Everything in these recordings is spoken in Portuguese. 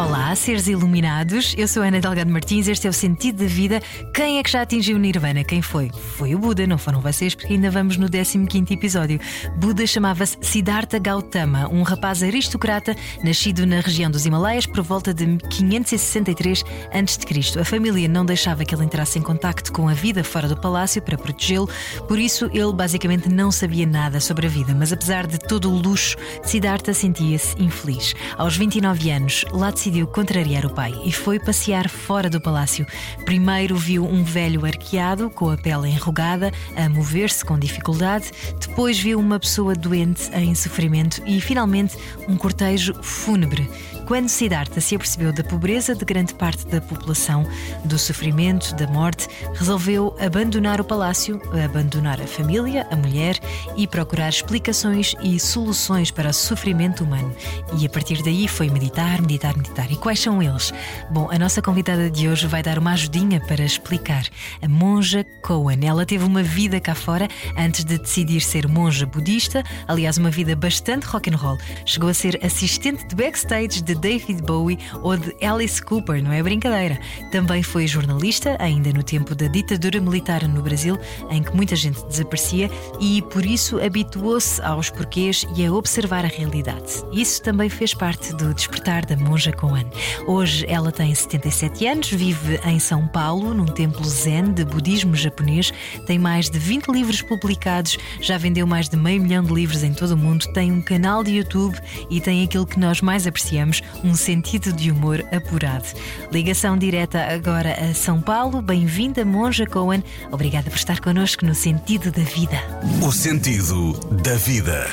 Olá, seres iluminados. Eu sou Ana Delgado Martins. Este é o sentido da vida. Quem é que já atingiu o Nirvana? Quem foi? Foi o Buda, não foram vocês, porque ainda vamos no 15 episódio. Buda chamava-se Siddhartha Gautama, um rapaz aristocrata nascido na região dos Himalaias por volta de 563 a.C. A família não deixava que ele entrasse em contacto com a vida fora do palácio para protegê-lo, por isso ele basicamente não sabia nada sobre a vida. Mas apesar de todo o luxo, Siddhartha sentia-se infeliz. Aos 29 anos, lá decidiu contrariar o pai e foi passear fora do palácio. Primeiro viu um velho arqueado com a pele enrugada a mover-se com dificuldade, depois viu uma pessoa doente em sofrimento e finalmente um cortejo fúnebre. Quando Siddhartha se apercebeu da pobreza de grande parte da população, do sofrimento, da morte, resolveu abandonar o palácio, abandonar a família, a mulher e procurar explicações e soluções para o sofrimento humano. E a partir daí foi meditar, meditar, meditar. E quais são eles? Bom, a nossa convidada de hoje vai dar uma ajudinha para explicar. A monja Cohen. Ela teve uma vida cá fora antes de decidir ser monja budista, aliás, uma vida bastante rock and roll. Chegou a ser assistente de backstage de David Bowie ou de Alice Cooper, não é brincadeira. Também foi jornalista, ainda no tempo da ditadura militar no Brasil, em que muita gente desaparecia, e por isso habituou-se aos porquês e a observar a realidade. Isso também fez parte do despertar da monja Cohen. Hoje ela tem 77 anos, vive em São Paulo, num templo zen de budismo japonês, tem mais de 20 livros publicados, já vendeu mais de meio milhão de livros em todo o mundo, tem um canal de YouTube e tem aquilo que nós mais apreciamos, um sentido de humor apurado. Ligação direta agora a São Paulo. Bem-vinda, Monja Cohen. Obrigada por estar connosco no Sentido da Vida. O sentido da vida.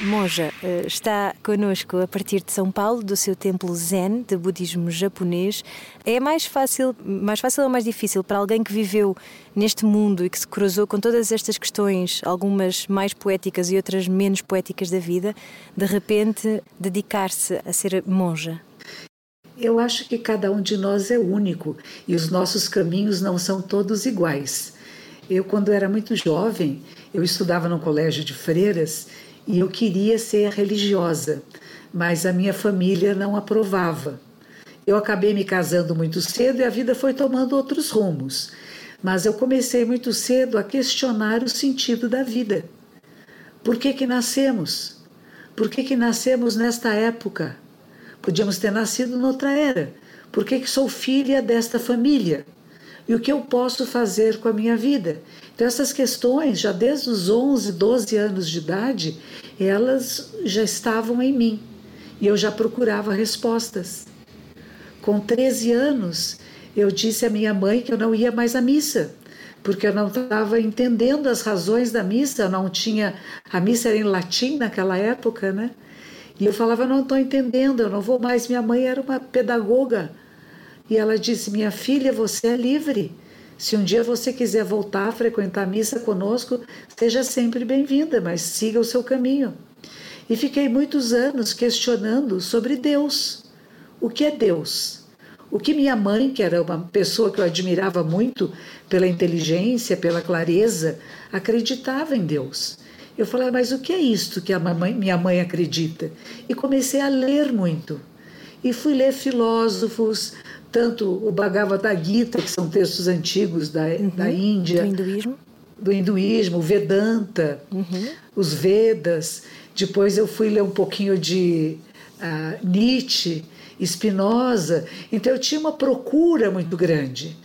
Monja eh, está connosco a partir de São Paulo, do seu templo Zen de budismo japonês. É mais fácil, mais fácil ou mais difícil para alguém que viveu neste mundo e que se cruzou com todas estas questões, algumas mais poéticas e outras menos poéticas da vida, de repente dedicar-se a ser monja? Eu acho que cada um de nós é único e os nossos caminhos não são todos iguais. Eu, quando era muito jovem, eu estudava no colégio de freiras e eu queria ser religiosa, mas a minha família não aprovava. Eu acabei me casando muito cedo e a vida foi tomando outros rumos. Mas eu comecei muito cedo a questionar o sentido da vida. Por que que nascemos? Por que que nascemos nesta época? Podíamos ter nascido noutra era. Por que que sou filha desta família? E o que eu posso fazer com a minha vida? Então, essas questões, já desde os 11, 12 anos de idade, elas já estavam em mim e eu já procurava respostas. Com 13 anos, eu disse à minha mãe que eu não ia mais à missa, porque eu não estava entendendo as razões da missa, não tinha. A missa era em latim naquela época, né? E eu falava, não estou entendendo, eu não vou mais. Minha mãe era uma pedagoga. E ela disse: Minha filha, você é livre. Se um dia você quiser voltar a frequentar a missa conosco, seja sempre bem-vinda, mas siga o seu caminho. E fiquei muitos anos questionando sobre Deus. O que é Deus? O que minha mãe, que era uma pessoa que eu admirava muito pela inteligência, pela clareza, acreditava em Deus. Eu falei, mas o que é isto que a mãe, minha mãe acredita? E comecei a ler muito. E fui ler filósofos, tanto o Bhagavad Gita, que são textos antigos da, uhum, da Índia, do hinduísmo, do hinduísmo, Vedanta, uhum. os Vedas. Depois eu fui ler um pouquinho de uh, Nietzsche, Spinoza. Então eu tinha uma procura muito grande.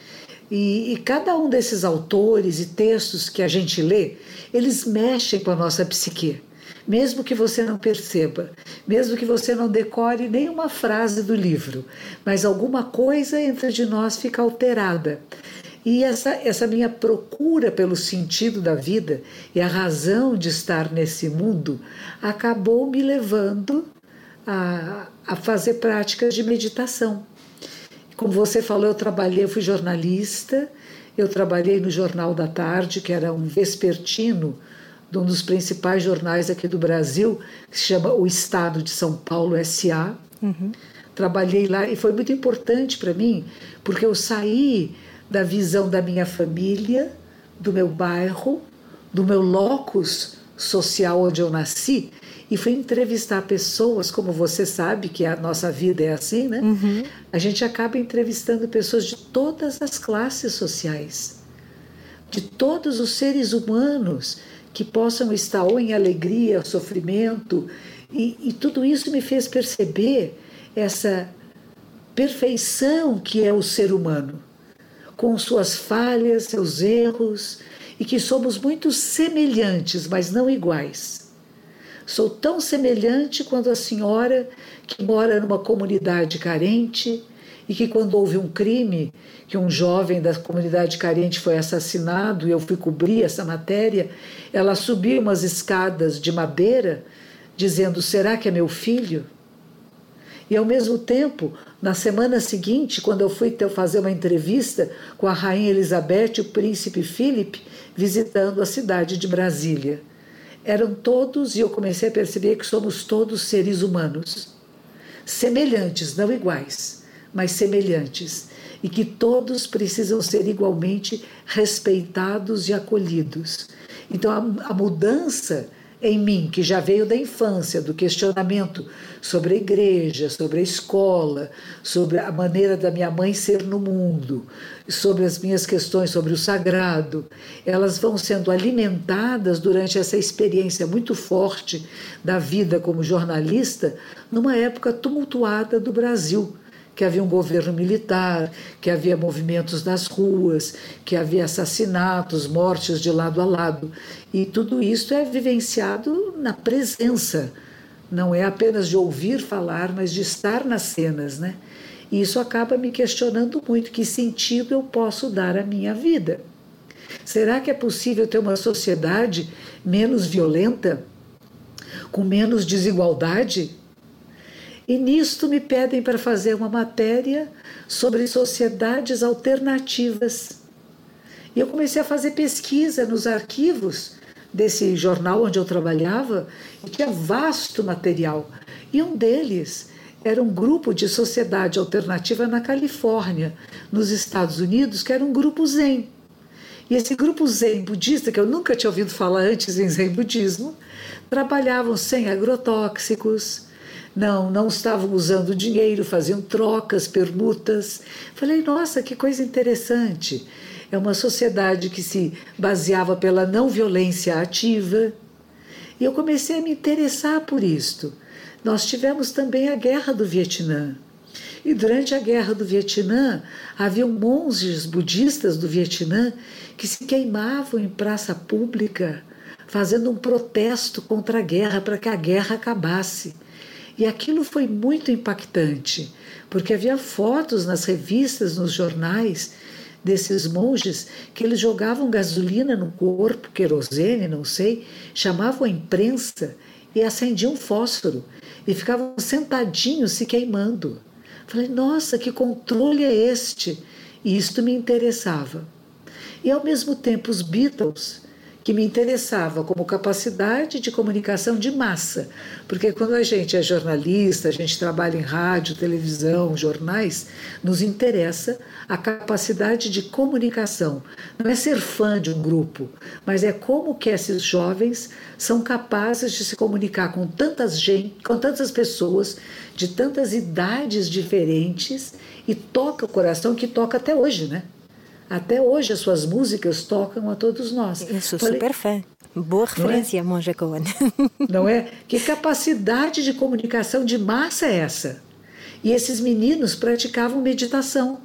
E, e, cada um desses autores e textos que a gente lê, eles mexem com a nossa psique mesmo que você não perceba, mesmo que você não decore nenhuma frase do livro, mas alguma coisa entre de nós fica alterada. E essa, essa minha procura pelo sentido da vida e a razão de estar nesse mundo acabou me levando a, a fazer práticas de meditação. Como você falou, eu trabalhei, eu fui jornalista, eu trabalhei no Jornal da Tarde, que era um vespertino de um dos principais jornais aqui do Brasil, que se chama O Estado de São Paulo S.A. Uhum. Trabalhei lá e foi muito importante para mim, porque eu saí da visão da minha família, do meu bairro, do meu locus social onde eu nasci e fui entrevistar pessoas, como você sabe que a nossa vida é assim, né? Uhum. A gente acaba entrevistando pessoas de todas as classes sociais, de todos os seres humanos que possam estar ou em alegria, sofrimento, e, e tudo isso me fez perceber essa perfeição que é o ser humano, com suas falhas, seus erros, e que somos muito semelhantes, mas não iguais. Sou tão semelhante quanto a senhora que mora numa comunidade carente e que, quando houve um crime, que um jovem da comunidade carente foi assassinado e eu fui cobrir essa matéria, ela subiu umas escadas de madeira dizendo: Será que é meu filho? E ao mesmo tempo, na semana seguinte, quando eu fui fazer uma entrevista com a rainha Elizabeth e o príncipe Philip, visitando a cidade de Brasília, eram todos, e eu comecei a perceber que somos todos seres humanos, semelhantes, não iguais, mas semelhantes, e que todos precisam ser igualmente respeitados e acolhidos. Então a, a mudança em mim, que já veio da infância, do questionamento sobre a igreja, sobre a escola, sobre a maneira da minha mãe ser no mundo, sobre as minhas questões sobre o sagrado, elas vão sendo alimentadas durante essa experiência muito forte da vida como jornalista, numa época tumultuada do Brasil que havia um governo militar, que havia movimentos nas ruas, que havia assassinatos, mortes de lado a lado. E tudo isso é vivenciado na presença, não é apenas de ouvir falar, mas de estar nas cenas, né? E isso acaba me questionando muito que sentido eu posso dar à minha vida. Será que é possível ter uma sociedade menos violenta, com menos desigualdade? E nisto me pedem para fazer uma matéria sobre sociedades alternativas. E eu comecei a fazer pesquisa nos arquivos desse jornal onde eu trabalhava, e tinha vasto material. E um deles era um grupo de sociedade alternativa na Califórnia, nos Estados Unidos, que era um grupo Zen. E esse grupo Zen budista, que eu nunca tinha ouvido falar antes em Zen budismo, trabalhavam sem agrotóxicos, não, não estavam usando dinheiro, faziam trocas, permutas. Falei, nossa, que coisa interessante. É uma sociedade que se baseava pela não violência ativa. E eu comecei a me interessar por isto. Nós tivemos também a Guerra do Vietnã. E durante a Guerra do Vietnã, havia monges budistas do Vietnã que se queimavam em praça pública, fazendo um protesto contra a guerra, para que a guerra acabasse. E aquilo foi muito impactante, porque havia fotos nas revistas, nos jornais, desses monges que eles jogavam gasolina no corpo, querosene, não sei, chamavam a imprensa e acendiam fósforo e ficavam sentadinhos se queimando. Falei, nossa, que controle é este? E isto me interessava. E ao mesmo tempo, os Beatles que me interessava como capacidade de comunicação de massa, porque quando a gente é jornalista, a gente trabalha em rádio, televisão, jornais, nos interessa a capacidade de comunicação. Não é ser fã de um grupo, mas é como que esses jovens são capazes de se comunicar com tantas gente, com tantas pessoas de tantas idades diferentes e toca o coração que toca até hoje, né? Até hoje as suas músicas tocam a todos nós. Eu sou Falei, super fã. Boa referência, não é? Monja Cohen. Não é? Que capacidade de comunicação de massa é essa? E esses meninos praticavam meditação.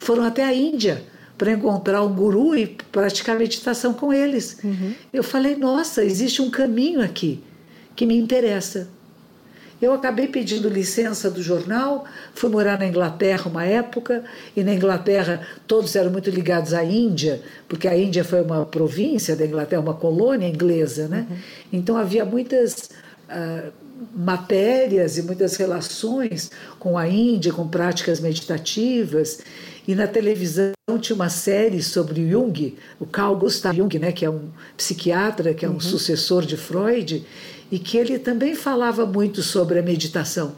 Foram até a Índia para encontrar um guru e praticar meditação com eles. Uhum. Eu falei, nossa, existe um caminho aqui que me interessa. Eu acabei pedindo licença do jornal, fui morar na Inglaterra uma época, e na Inglaterra todos eram muito ligados à Índia, porque a Índia foi uma província da Inglaterra, uma colônia inglesa, né? Uhum. Então havia muitas uh, matérias e muitas relações com a Índia, com práticas meditativas. E na televisão tinha uma série sobre Jung, o Carl Gustav Jung, né, que é um psiquiatra, que é um uhum. sucessor de Freud, e que ele também falava muito sobre a meditação,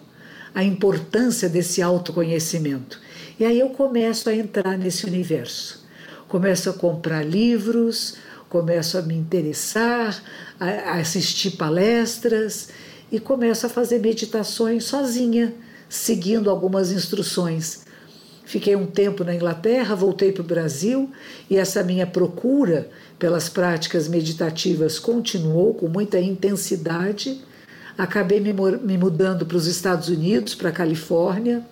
a importância desse autoconhecimento. E aí eu começo a entrar nesse universo. começo a comprar livros, começo a me interessar, a assistir palestras e começo a fazer meditações sozinha, seguindo algumas instruções. Fiquei um tempo na Inglaterra, voltei para o Brasil e essa minha procura pelas práticas meditativas continuou com muita intensidade. Acabei me, me mudando para os Estados Unidos, para a Califórnia,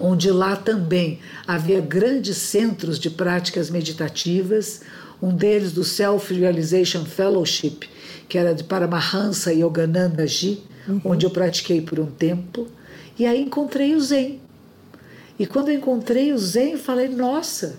onde lá também havia grandes centros de práticas meditativas, um deles do Self Realization Fellowship, que era de Paramahansa Yogananda Ji, uhum. onde eu pratiquei por um tempo, e aí encontrei o Zen e quando eu encontrei o Zen, falei: nossa,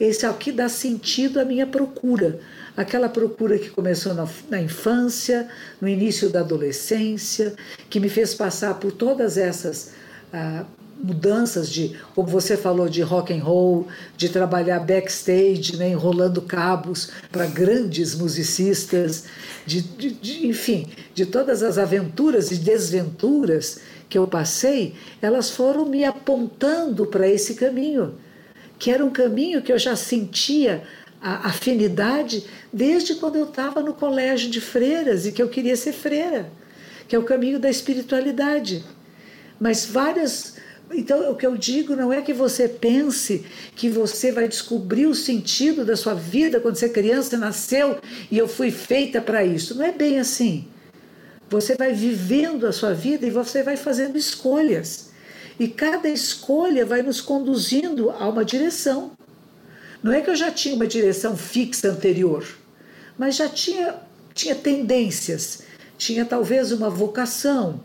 esse aqui dá sentido à minha procura. Aquela procura que começou na, na, infância, no início da adolescência, que me fez passar por todas essas ah, mudanças de, como você falou, de rock and roll, de trabalhar backstage, né, enrolando cabos para grandes musicistas, de, de, de, enfim, de todas as aventuras e desventuras que eu passei, elas foram me apontando para esse caminho, que era um caminho que eu já sentia a afinidade desde quando eu estava no colégio de freiras e que eu queria ser freira, que é o caminho da espiritualidade. Mas várias. Então, o que eu digo não é que você pense que você vai descobrir o sentido da sua vida quando você é criança, nasceu e eu fui feita para isso. Não é bem assim. Você vai vivendo a sua vida e você vai fazendo escolhas. E cada escolha vai nos conduzindo a uma direção. Não é que eu já tinha uma direção fixa anterior, mas já tinha, tinha tendências, tinha talvez uma vocação,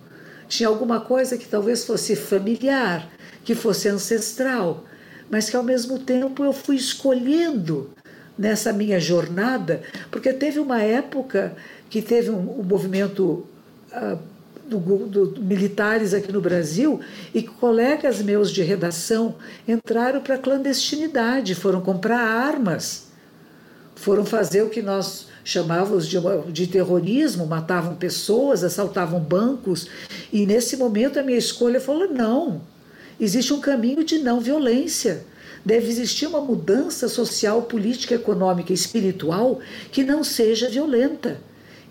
tinha alguma coisa que talvez fosse familiar, que fosse ancestral, mas que ao mesmo tempo eu fui escolhendo nessa minha jornada, porque teve uma época que teve um, um movimento uh, do, do, militares aqui no Brasil e colegas meus de redação entraram para a clandestinidade, foram comprar armas, foram fazer o que nós chamávamos de, de terrorismo, matavam pessoas, assaltavam bancos. E nesse momento a minha escolha falou: não, existe um caminho de não violência. Deve existir uma mudança social, política, econômica e espiritual que não seja violenta.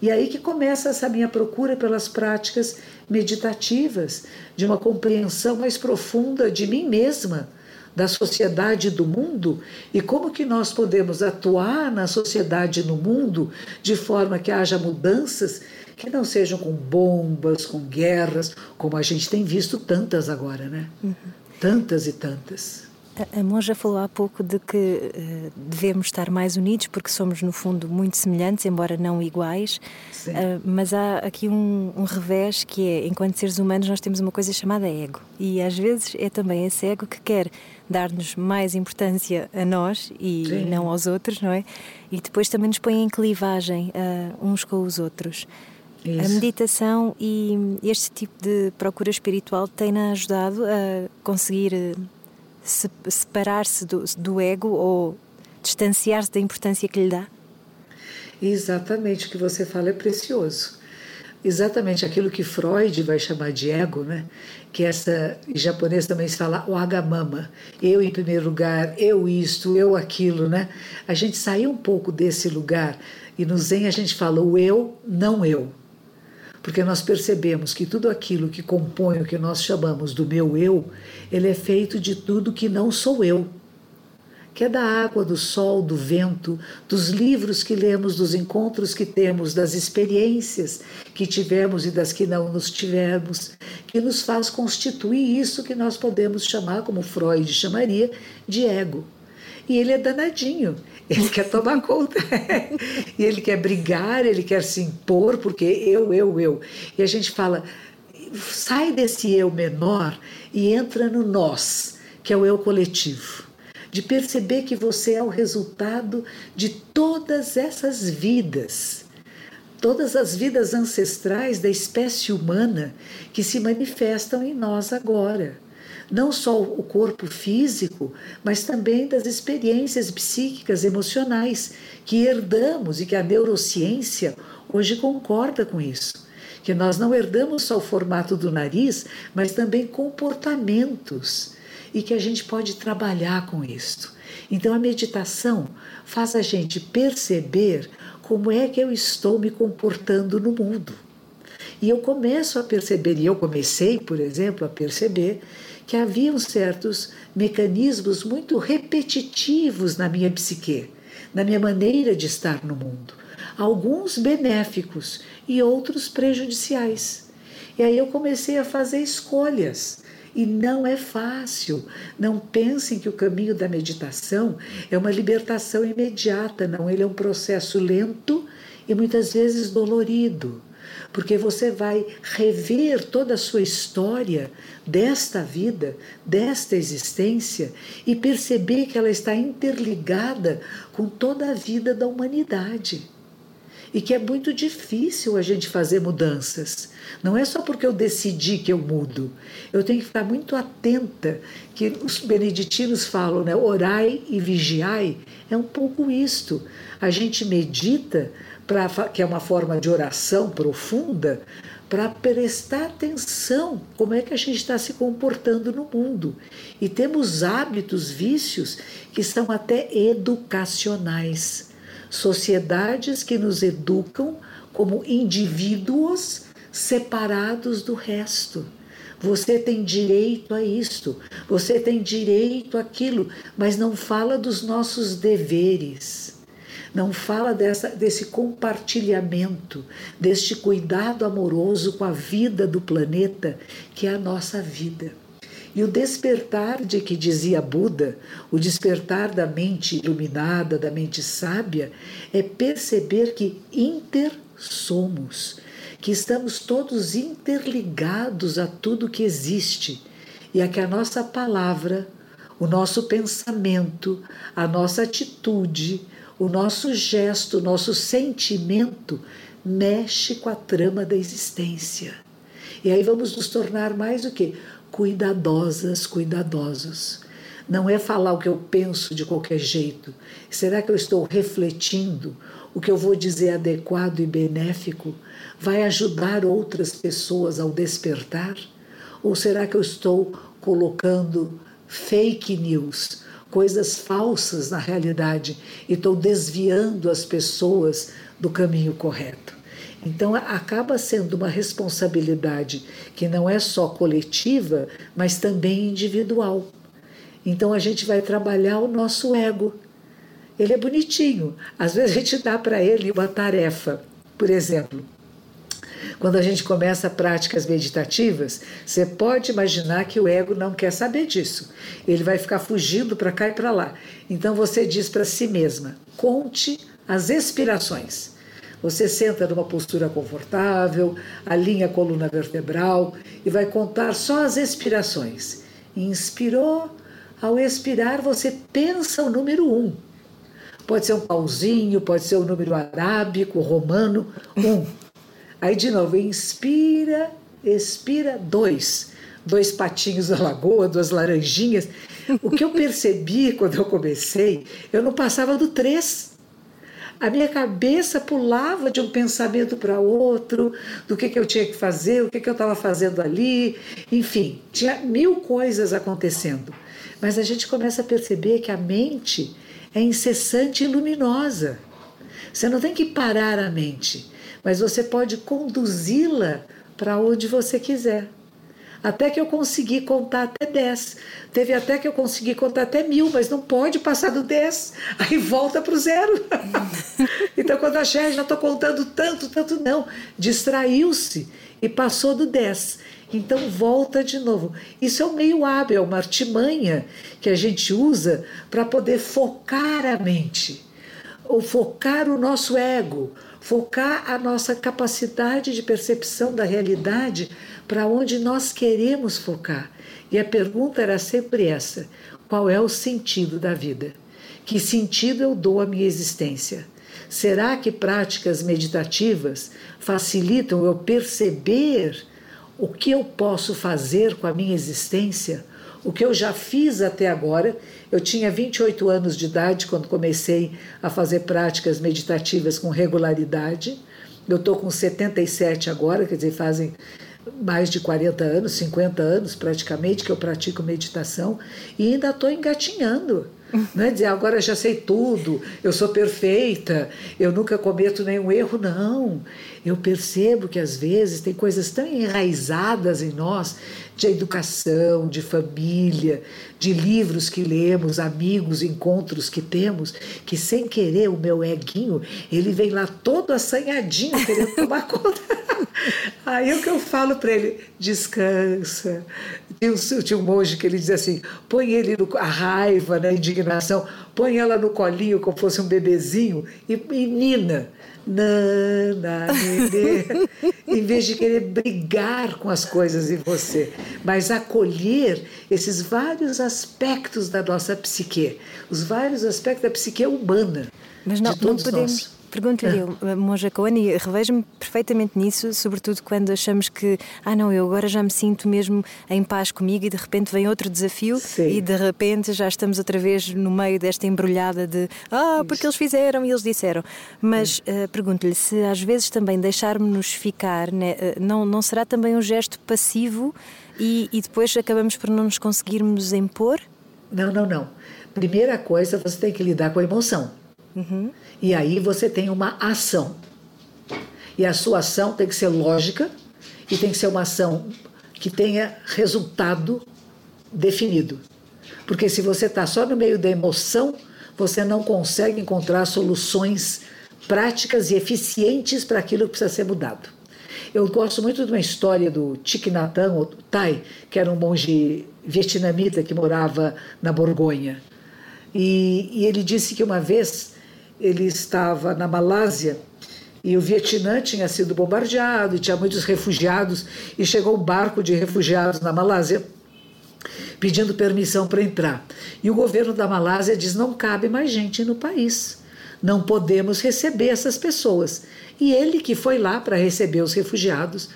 E aí que começa essa minha procura pelas práticas meditativas, de uma compreensão mais profunda de mim mesma, da sociedade do mundo e como que nós podemos atuar na sociedade no mundo de forma que haja mudanças que não sejam com bombas, com guerras, como a gente tem visto tantas agora, né? Uhum. Tantas e tantas. A, monja falou há pouco de que uh, devemos estar mais unidos porque somos, no fundo, muito semelhantes, embora não iguais. Uh, mas há aqui um, um, revés que é, enquanto seres humanos, nós temos uma coisa chamada ego. E às vezes é também esse ego que quer dar-nos mais importância a nós e Sim. não aos outros, não é? E depois também nos põe em clivagem uh, uns com os outros. Isso. A meditação e este tipo de procura espiritual tem-na ajudado a conseguir separar-se do, do ego ou distanciar-se da importância que lhe dá? Exatamente, o que você fala é precioso. Exatamente aquilo que Freud vai chamar de ego, né? que essa em japonês também se fala o agamama, eu em primeiro lugar, eu isto, eu aquilo, né? A gente saiu um pouco desse lugar e no Zen a gente fala o eu, não eu porque nós percebemos que tudo aquilo que compõe o que nós chamamos do meu eu, ele é feito de tudo que não sou eu. Que é da água, do sol, do vento, dos livros que lemos, dos encontros que temos, das experiências que tivemos e das que não nos tivemos, que nos faz constituir isso que nós podemos chamar, como Freud chamaria, de ego. E ele é danadinho. Ele quer tomar conta. e ele quer brigar, ele quer se impor, porque eu, eu, eu. E a gente fala, sai desse eu menor e entra no nós, que é o eu coletivo. De perceber que você é o resultado de todas essas vidas, todas as vidas ancestrais da espécie humana que se manifestam em nós agora não só o corpo físico, mas também das experiências psíquicas, emocionais que herdamos e que a neurociência hoje concorda com isso. Que nós não herdamos só o formato do nariz, mas também comportamentos e que a gente pode trabalhar com isso. Então a meditação faz a gente perceber como é que eu estou me comportando no mundo. E eu começo a perceber, e eu comecei, por exemplo, a perceber que haviam certos mecanismos muito repetitivos na minha psique, na minha maneira de estar no mundo. Alguns benéficos e outros prejudiciais. E aí eu comecei a fazer escolhas. E não é fácil. Não pensem que o caminho da meditação é uma libertação imediata, não. Ele é um processo lento e muitas vezes dolorido porque você vai rever toda a sua história desta vida, desta existência e perceber que ela está interligada com toda a vida da humanidade. E que é muito difícil a gente fazer mudanças. Não é só porque eu decidi que eu mudo. Eu tenho que ficar muito atenta, que os beneditinos falam, né? Orai e vigiai. É um pouco isto. A gente medita pra, que é uma forma de oração profunda, para prestar atenção como é que a gente está se comportando no mundo. E temos hábitos, vícios que são até educacionais. Sociedades que nos educam como indivíduos separados do resto. Você tem direito a isto, você tem direito àquilo, mas não fala dos nossos deveres não fala dessa, desse compartilhamento, deste cuidado amoroso com a vida do planeta, que é a nossa vida. E o despertar de que dizia Buda, o despertar da mente iluminada, da mente sábia, é perceber que inter somos, que estamos todos interligados a tudo que existe e a que a nossa palavra, o nosso pensamento, a nossa atitude, o nosso gesto, o nosso sentimento mexe com a trama da existência. E aí vamos nos tornar mais o que? Cuidadosas, cuidadosos. Não é falar o que eu penso de qualquer jeito. Será que eu estou refletindo? O que eu vou dizer adequado e benéfico vai ajudar outras pessoas ao despertar? Ou será que eu estou colocando fake news, coisas falsas na realidade e estou desviando as pessoas do caminho correto. Então acaba sendo uma responsabilidade que não é só coletiva, mas também individual. Então a gente vai trabalhar o nosso ego. Ele é bonitinho. Às vezes a gente dá para ele uma tarefa. Por exemplo, quando a gente começa práticas meditativas, você pode imaginar que o ego não quer saber disso. Ele vai ficar fugindo para cá e para lá. Então você diz para si mesma: conte as expirações. Você senta numa postura confortável, alinha a coluna vertebral e vai contar só as expirações. Inspirou, ao expirar você pensa o número um. Pode ser um pauzinho, pode ser o um número arábico, romano, um. Aí de novo, inspira, expira, dois. Dois patinhos da lagoa, duas laranjinhas. O que eu percebi quando eu comecei, eu não passava do três. A minha cabeça pulava de um pensamento para outro, do que, que eu tinha que fazer, o que, que eu estava fazendo ali, enfim, tinha mil coisas acontecendo. Mas a gente começa a perceber que a mente é incessante e luminosa. Você não tem que parar a mente mas você pode conduzi-la para onde você quiser. Até que eu consegui contar até 10. Teve até que eu consegui contar até mil, mas não pode passar do 10. Aí volta para o zero. então, quando achei, já estou contando tanto, tanto, não. Distraiu-se e passou do 10. Então, volta de novo. Isso é um meio hábil, é uma artimanha que a gente usa para poder focar a mente, ou focar o nosso ego, focar a nossa capacidade de percepção da realidade para onde nós queremos focar. E a pergunta era sempre essa: qual é o sentido da vida? Que sentido eu dou à minha existência? Será que práticas meditativas facilitam eu perceber o que eu posso fazer com a minha existência? O que eu já fiz até agora eu tinha 28 anos de idade quando comecei a fazer práticas meditativas com regularidade. Eu estou com 77 agora, quer dizer, fazem mais de 40 anos, 50 anos praticamente, que eu pratico meditação e ainda estou engatinhando. Não é dizer agora já sei tudo, eu sou perfeita, eu nunca cometo nenhum erro, não. Eu percebo que às vezes tem coisas tão enraizadas em nós de educação, de família, de livros que lemos, amigos, encontros que temos, que sem querer o meu eguinho, ele vem lá todo assanhadinho querendo tomar conta. Aí o que eu falo para ele, descansa. Tinha um, tinha um monge que ele dizia assim: põe ele no, a raiva, né, a indignação, põe ela no colinho como fosse um bebezinho e menina. Nana, em vez de querer brigar com as coisas em você, mas acolher esses vários aspectos da nossa psique, os vários aspectos da psique humana. Mas não, de todos não podemos. Nós. Pergunto-lhe, ah. Monja Coane, revejo-me perfeitamente nisso, sobretudo quando achamos que, ah não, eu agora já me sinto mesmo em paz comigo e de repente vem outro desafio Sim. e de repente já estamos outra vez no meio desta embrulhada de, ah, porque eles fizeram e eles disseram. Mas uh, pergunto-lhe se às vezes também deixarmos-nos ficar, né, uh, não, não será também um gesto passivo e, e depois acabamos por não nos conseguirmos impor? Não, não, não. Primeira coisa, você tem que lidar com a emoção. Uhum. E aí você tem uma ação. E a sua ação tem que ser lógica e tem que ser uma ação que tenha resultado definido. Porque se você está só no meio da emoção, você não consegue encontrar soluções práticas e eficientes para aquilo que precisa ser mudado. Eu gosto muito de uma história do Thich Nhat Hanh, ou Thai, que era um monge vietnamita que morava na Borgonha. E, e ele disse que uma vez ele estava na Malásia e o Vietnã tinha sido bombardeado e tinha muitos refugiados e chegou um barco de refugiados na Malásia pedindo permissão para entrar. E o governo da Malásia diz: não cabe mais gente no país. Não podemos receber essas pessoas. E ele, que foi lá para receber os refugiados,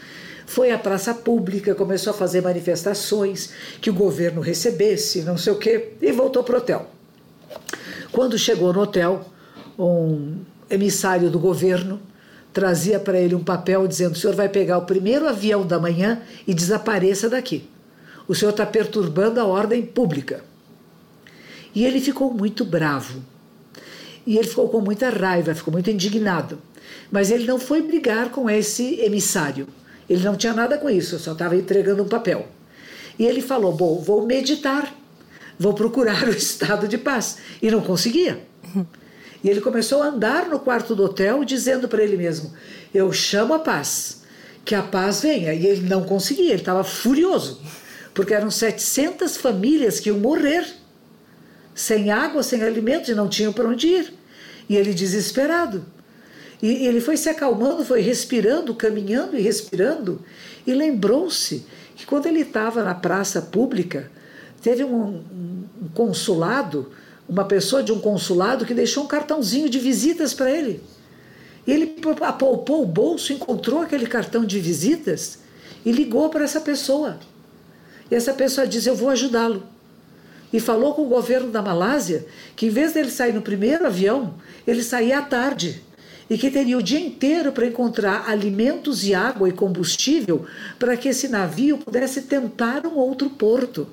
foi à praça pública, começou a fazer manifestações que o governo recebesse, não sei o quê, e voltou para o hotel. Quando chegou no hotel, um emissário do governo trazia para ele um papel dizendo: o senhor vai pegar o primeiro avião da manhã e desapareça daqui. O senhor está perturbando a ordem pública. E ele ficou muito bravo. E ele ficou com muita raiva, ficou muito indignado. Mas ele não foi brigar com esse emissário. Ele não tinha nada com isso, só estava entregando um papel. E ele falou: Bom, vou meditar, vou procurar o estado de paz. E não conseguia. E ele começou a andar no quarto do hotel dizendo para ele mesmo: Eu chamo a paz, que a paz venha. E ele não conseguia, ele estava furioso, porque eram 700 famílias que iam morrer, sem água, sem alimentos e não tinham para onde ir. E ele desesperado. E ele foi se acalmando, foi respirando, caminhando e respirando, e lembrou-se que quando ele estava na praça pública, teve um, um consulado uma pessoa de um consulado que deixou um cartãozinho de visitas para ele. E ele apalpou o bolso, encontrou aquele cartão de visitas e ligou para essa pessoa. E essa pessoa disse: Eu vou ajudá-lo. E falou com o governo da Malásia que, em vez dele sair no primeiro avião, ele saía à tarde. E que teria o dia inteiro para encontrar alimentos e água e combustível para que esse navio pudesse tentar um outro porto.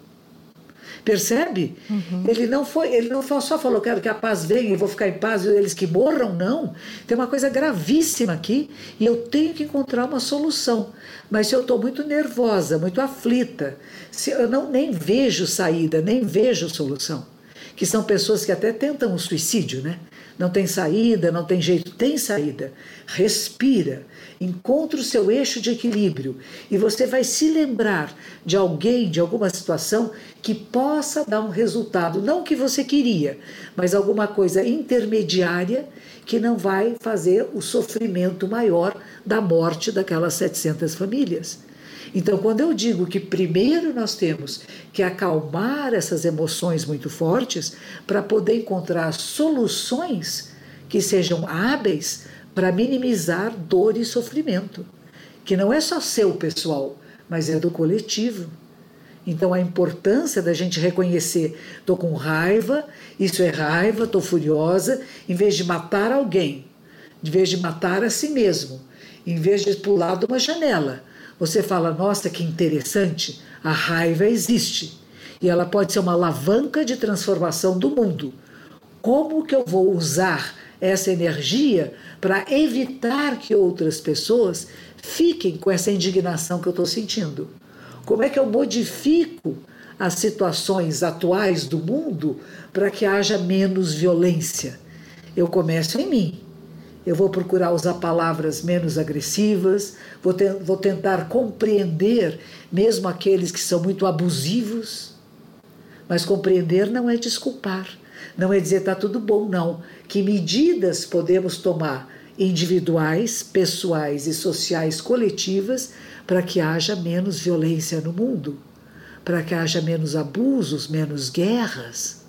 Percebe? Uhum. Ele não foi, ele não só falou quero que a paz venha e vou ficar em paz e eles que morram, não. Tem uma coisa gravíssima aqui e eu tenho que encontrar uma solução. Mas se eu estou muito nervosa, muito aflita, se eu não nem vejo saída, nem vejo solução, que são pessoas que até tentam o suicídio, né? Não tem saída, não tem jeito, tem saída. Respira, encontra o seu eixo de equilíbrio e você vai se lembrar de alguém, de alguma situação que possa dar um resultado, não que você queria, mas alguma coisa intermediária que não vai fazer o sofrimento maior da morte daquelas 700 famílias. Então, quando eu digo que primeiro nós temos que acalmar essas emoções muito fortes para poder encontrar soluções que sejam hábeis para minimizar dor e sofrimento, que não é só seu pessoal, mas é do coletivo. Então, a importância da gente reconhecer: estou com raiva, isso é raiva, estou furiosa, em vez de matar alguém, em vez de matar a si mesmo, em vez de pular de uma janela, você fala: nossa, que interessante, a raiva existe. e ela pode ser uma alavanca de transformação do mundo. Como que eu vou usar essa energia para evitar que outras pessoas fiquem com essa indignação que eu estou sentindo? Como é que eu modifico as situações atuais do mundo para que haja menos violência? Eu começo em mim. Eu vou procurar usar palavras menos agressivas, vou, te vou tentar compreender mesmo aqueles que são muito abusivos. Mas compreender não é desculpar, não é dizer está tudo bom, não. Que medidas podemos tomar individuais, pessoais e sociais coletivas para que haja menos violência no mundo, para que haja menos abusos, menos guerras,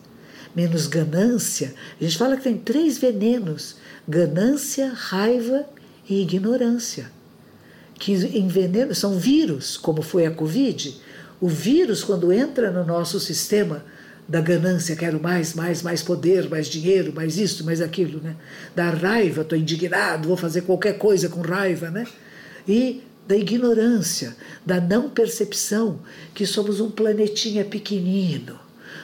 menos ganância. A gente fala que tem três venenos: ganância, raiva e ignorância. Que envenenam, são vírus, como foi a Covid. O vírus, quando entra no nosso sistema, da ganância, quero mais, mais, mais poder, mais dinheiro, mais isso, mais aquilo, né? Da raiva, estou indignado, vou fazer qualquer coisa com raiva, né? E da ignorância, da não percepção que somos um planetinha pequenino,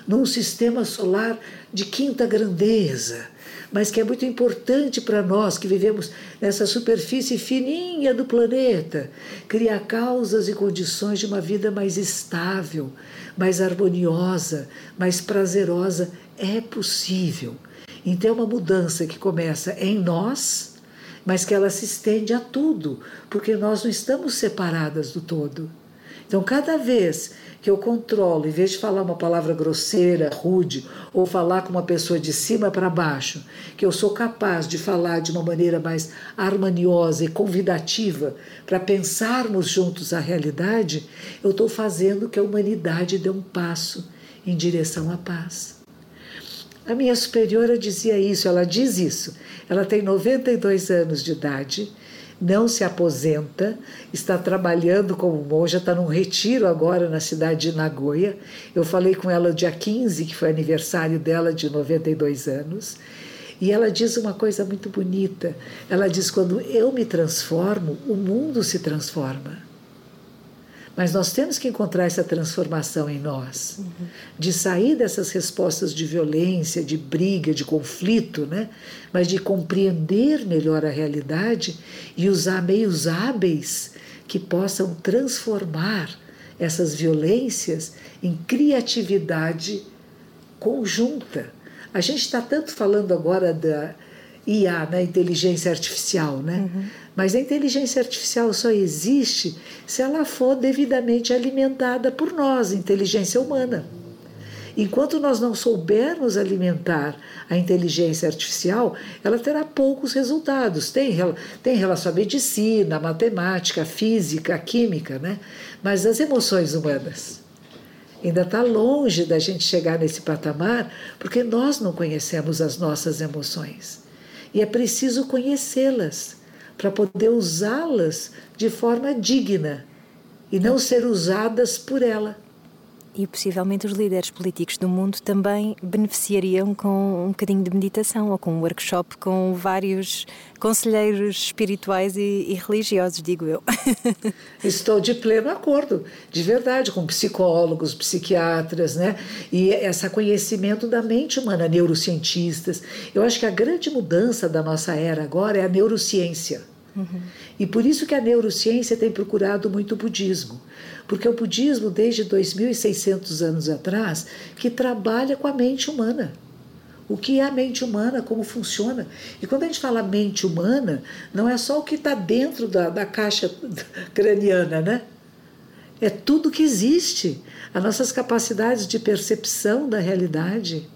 num sistema solar de quinta grandeza, mas que é muito importante para nós que vivemos nessa superfície fininha do planeta, criar causas e condições de uma vida mais estável, mais harmoniosa, mais prazerosa. É possível. Então, é uma mudança que começa em nós, mas que ela se estende a tudo, porque nós não estamos separadas do todo. Então, cada vez que eu controlo, em vez de falar uma palavra grosseira, rude, ou falar com uma pessoa de cima para baixo, que eu sou capaz de falar de uma maneira mais harmoniosa e convidativa para pensarmos juntos a realidade, eu estou fazendo que a humanidade dê um passo em direção à paz. A minha superiora dizia isso, ela diz isso. Ela tem 92 anos de idade não se aposenta, está trabalhando como monja, está num retiro agora na cidade de Nagoya. Eu falei com ela dia 15, que foi aniversário dela de 92 anos, e ela diz uma coisa muito bonita. Ela diz: quando eu me transformo, o mundo se transforma. Mas nós temos que encontrar essa transformação em nós, uhum. de sair dessas respostas de violência, de briga, de conflito, né? mas de compreender melhor a realidade e usar meios hábeis que possam transformar essas violências em criatividade conjunta. A gente está tanto falando agora da IA, né, inteligência artificial, né? Uhum. Mas a inteligência artificial só existe se ela for devidamente alimentada por nós, inteligência humana. Enquanto nós não soubermos alimentar a inteligência artificial, ela terá poucos resultados. Tem, tem relação à medicina, à matemática, à física, à química, né? mas as emoções humanas. Ainda está longe da gente chegar nesse patamar, porque nós não conhecemos as nossas emoções. E é preciso conhecê-las para poder usá-las de forma digna e não ser usadas por ela e possivelmente os líderes políticos do mundo também beneficiariam com um bocadinho de meditação ou com um workshop com vários conselheiros espirituais e, e religiosos, digo eu. Estou de pleno acordo, de verdade, com psicólogos, psiquiatras, né? E esse conhecimento da mente humana, neurocientistas. Eu acho que a grande mudança da nossa era agora é a neurociência. Uhum. E por isso que a neurociência tem procurado muito o budismo. Porque o budismo, desde 2.600 anos atrás, que trabalha com a mente humana. O que é a mente humana, como funciona. E quando a gente fala mente humana, não é só o que está dentro da, da caixa craniana, né? É tudo que existe. As nossas capacidades de percepção da realidade,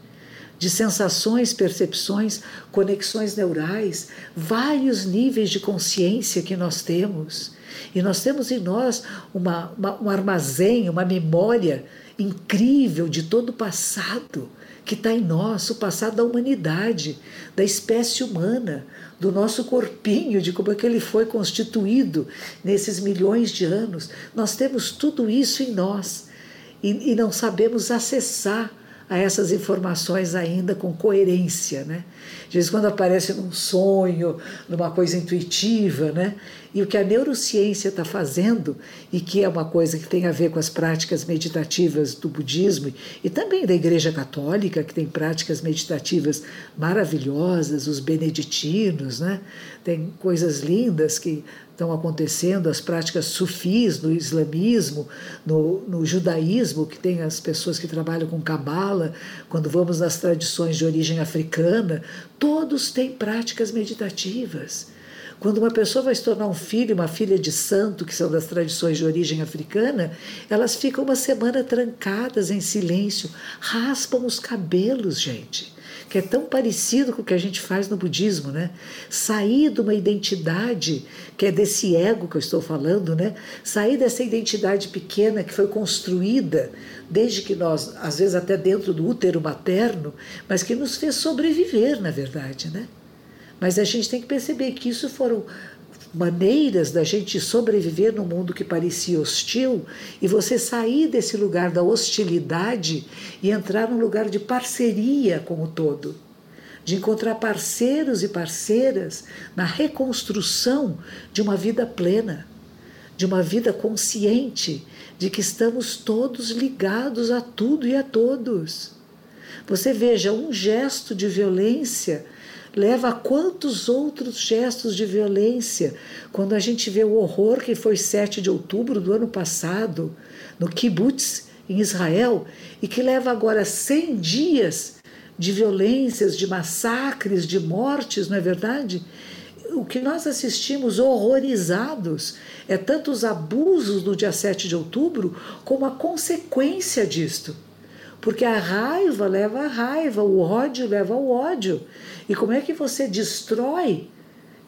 de sensações, percepções, conexões neurais, vários níveis de consciência que nós temos. E nós temos em nós uma, uma, um armazém, uma memória incrível de todo o passado que está em nós, o passado da humanidade, da espécie humana, do nosso corpinho, de como é que ele foi constituído nesses milhões de anos. Nós temos tudo isso em nós e, e não sabemos acessar a essas informações ainda com coerência, né? De vez em quando aparece num sonho, numa coisa intuitiva, né? E o que a neurociência está fazendo, e que é uma coisa que tem a ver com as práticas meditativas do budismo e também da Igreja Católica, que tem práticas meditativas maravilhosas, os beneditinos, né? tem coisas lindas que estão acontecendo, as práticas sufis no islamismo, no, no judaísmo, que tem as pessoas que trabalham com cabala, quando vamos nas tradições de origem africana, todos têm práticas meditativas. Quando uma pessoa vai se tornar um filho, uma filha de santo, que são das tradições de origem africana, elas ficam uma semana trancadas em silêncio, raspam os cabelos, gente que é tão parecido com o que a gente faz no budismo, né? Sair de uma identidade que é desse ego que eu estou falando, né? Sair dessa identidade pequena que foi construída desde que nós, às vezes até dentro do útero materno, mas que nos fez sobreviver, na verdade, né? Mas a gente tem que perceber que isso foram maneiras da gente sobreviver num mundo que parecia hostil e você sair desse lugar da hostilidade e entrar num lugar de parceria com o todo. De encontrar parceiros e parceiras na reconstrução de uma vida plena, de uma vida consciente de que estamos todos ligados a tudo e a todos. Você veja, um gesto de violência leva a quantos outros gestos de violência. Quando a gente vê o horror que foi 7 de outubro do ano passado, no kibbutz, em Israel, e que leva agora 100 dias de violências, de massacres, de mortes, não é verdade? O que nós assistimos horrorizados é tanto os abusos do dia 7 de outubro, como a consequência disto. Porque a raiva leva a raiva, o ódio leva ao ódio. E como é que você destrói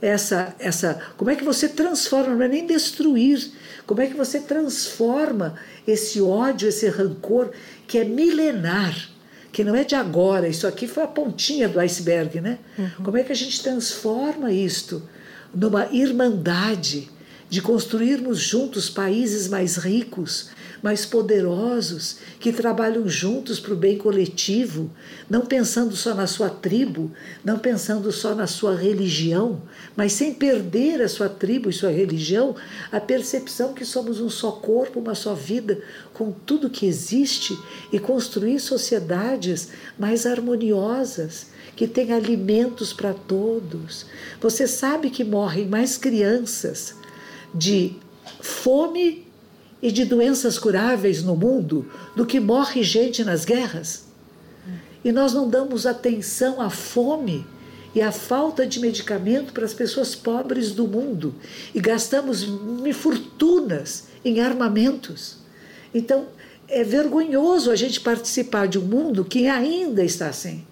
essa essa, como é que você transforma, não é nem destruir, como é que você transforma esse ódio, esse rancor que é milenar, que não é de agora, isso aqui foi a pontinha do iceberg, né? Uhum. Como é que a gente transforma isto numa irmandade de construirmos juntos países mais ricos, mais poderosos, que trabalham juntos para o bem coletivo, não pensando só na sua tribo, não pensando só na sua religião, mas sem perder a sua tribo e sua religião, a percepção que somos um só corpo, uma só vida, com tudo que existe e construir sociedades mais harmoniosas, que tenham alimentos para todos. Você sabe que morrem mais crianças de fome e de doenças curáveis no mundo do que morre gente nas guerras. E nós não damos atenção à fome e à falta de medicamento para as pessoas pobres do mundo e gastamos fortunas em armamentos. Então, é vergonhoso a gente participar de um mundo que ainda está assim.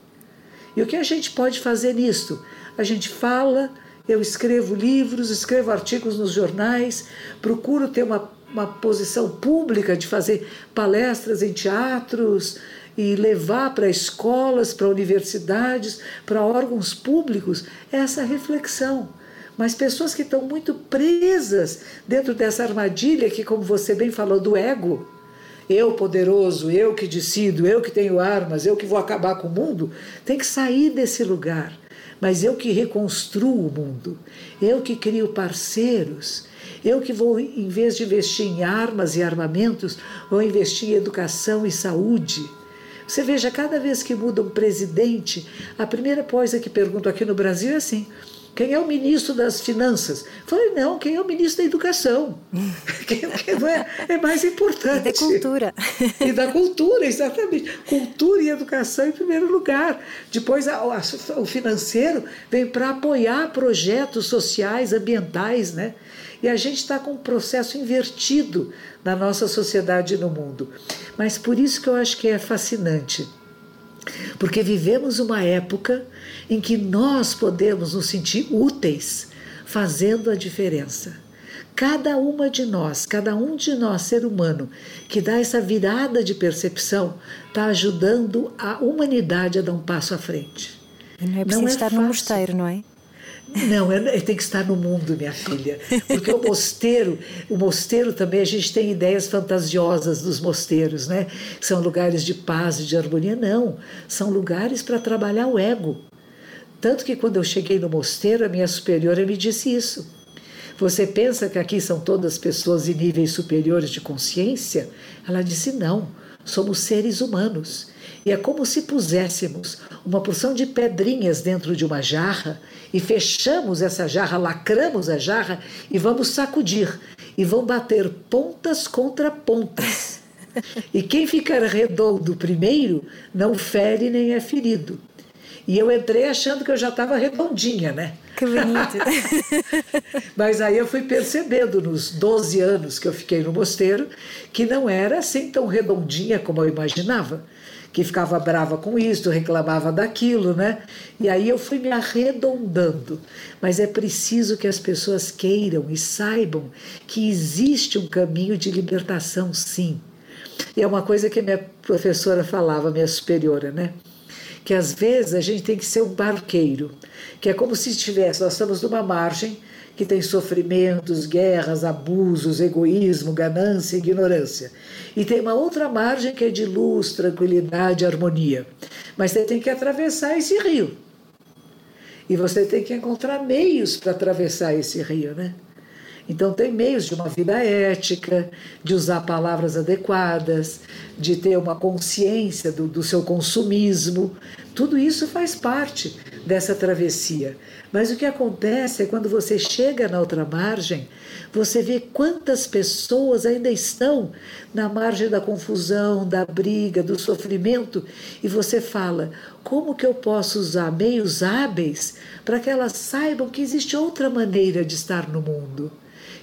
E o que a gente pode fazer nisto? A gente fala, eu escrevo livros, escrevo artigos nos jornais, procuro ter uma uma posição pública de fazer palestras em teatros e levar para escolas, para universidades, para órgãos públicos essa reflexão. Mas pessoas que estão muito presas dentro dessa armadilha que, como você bem falou, do ego, eu poderoso, eu que decido, eu que tenho armas, eu que vou acabar com o mundo, tem que sair desse lugar. Mas eu que reconstruo o mundo, eu que crio parceiros, eu que vou, em vez de investir em armas e armamentos, vou investir em educação e saúde. Você veja, cada vez que muda um presidente, a primeira coisa que pergunto aqui no Brasil é assim: quem é o ministro das Finanças? Falei, não, quem é o ministro da Educação? quem, é, é, mais importante. E da cultura. e da cultura, exatamente. Cultura e educação em primeiro lugar. Depois, a, a, o financeiro vem para apoiar projetos sociais, ambientais, né? E a gente está com um processo invertido na nossa sociedade e no mundo. Mas por isso que eu acho que é fascinante. Porque vivemos uma época em que nós podemos nos sentir úteis fazendo a diferença. Cada uma de nós, cada um de nós, ser humano, que dá essa virada de percepção, está ajudando a humanidade a dar um passo à frente. Não é preciso não é estar fácil. no mosteiro, não é? Não, tem que estar no mundo, minha filha. Porque o mosteiro, o mosteiro também, a gente tem ideias fantasiosas dos mosteiros, né? São lugares de paz e de harmonia. Não, são lugares para trabalhar o ego. Tanto que quando eu cheguei no mosteiro, a minha superiora me disse isso. Você pensa que aqui são todas pessoas em níveis superiores de consciência? Ela disse: Não, somos seres humanos. E é como se puséssemos uma porção de pedrinhas dentro de uma jarra e fechamos essa jarra, lacramos a jarra e vamos sacudir. E vão bater pontas contra pontas. E quem ficar redondo primeiro não fere nem é ferido. E eu entrei achando que eu já estava redondinha, né? Que bonito. Mas aí eu fui percebendo nos 12 anos que eu fiquei no mosteiro que não era assim tão redondinha como eu imaginava. Que ficava brava com isso, reclamava daquilo, né? E aí eu fui me arredondando. Mas é preciso que as pessoas queiram e saibam que existe um caminho de libertação, sim. E é uma coisa que minha professora falava, minha superiora, né? que às vezes a gente tem que ser um barqueiro, que é como se estivesse, nós estamos numa margem que tem sofrimentos, guerras, abusos, egoísmo, ganância, ignorância. E tem uma outra margem que é de luz, tranquilidade, harmonia. Mas você tem que atravessar esse rio. E você tem que encontrar meios para atravessar esse rio, né? Então, tem meios de uma vida ética, de usar palavras adequadas, de ter uma consciência do, do seu consumismo. Tudo isso faz parte dessa travessia. Mas o que acontece é quando você chega na outra margem, você vê quantas pessoas ainda estão na margem da confusão, da briga, do sofrimento, e você fala: como que eu posso usar meios hábeis para que elas saibam que existe outra maneira de estar no mundo?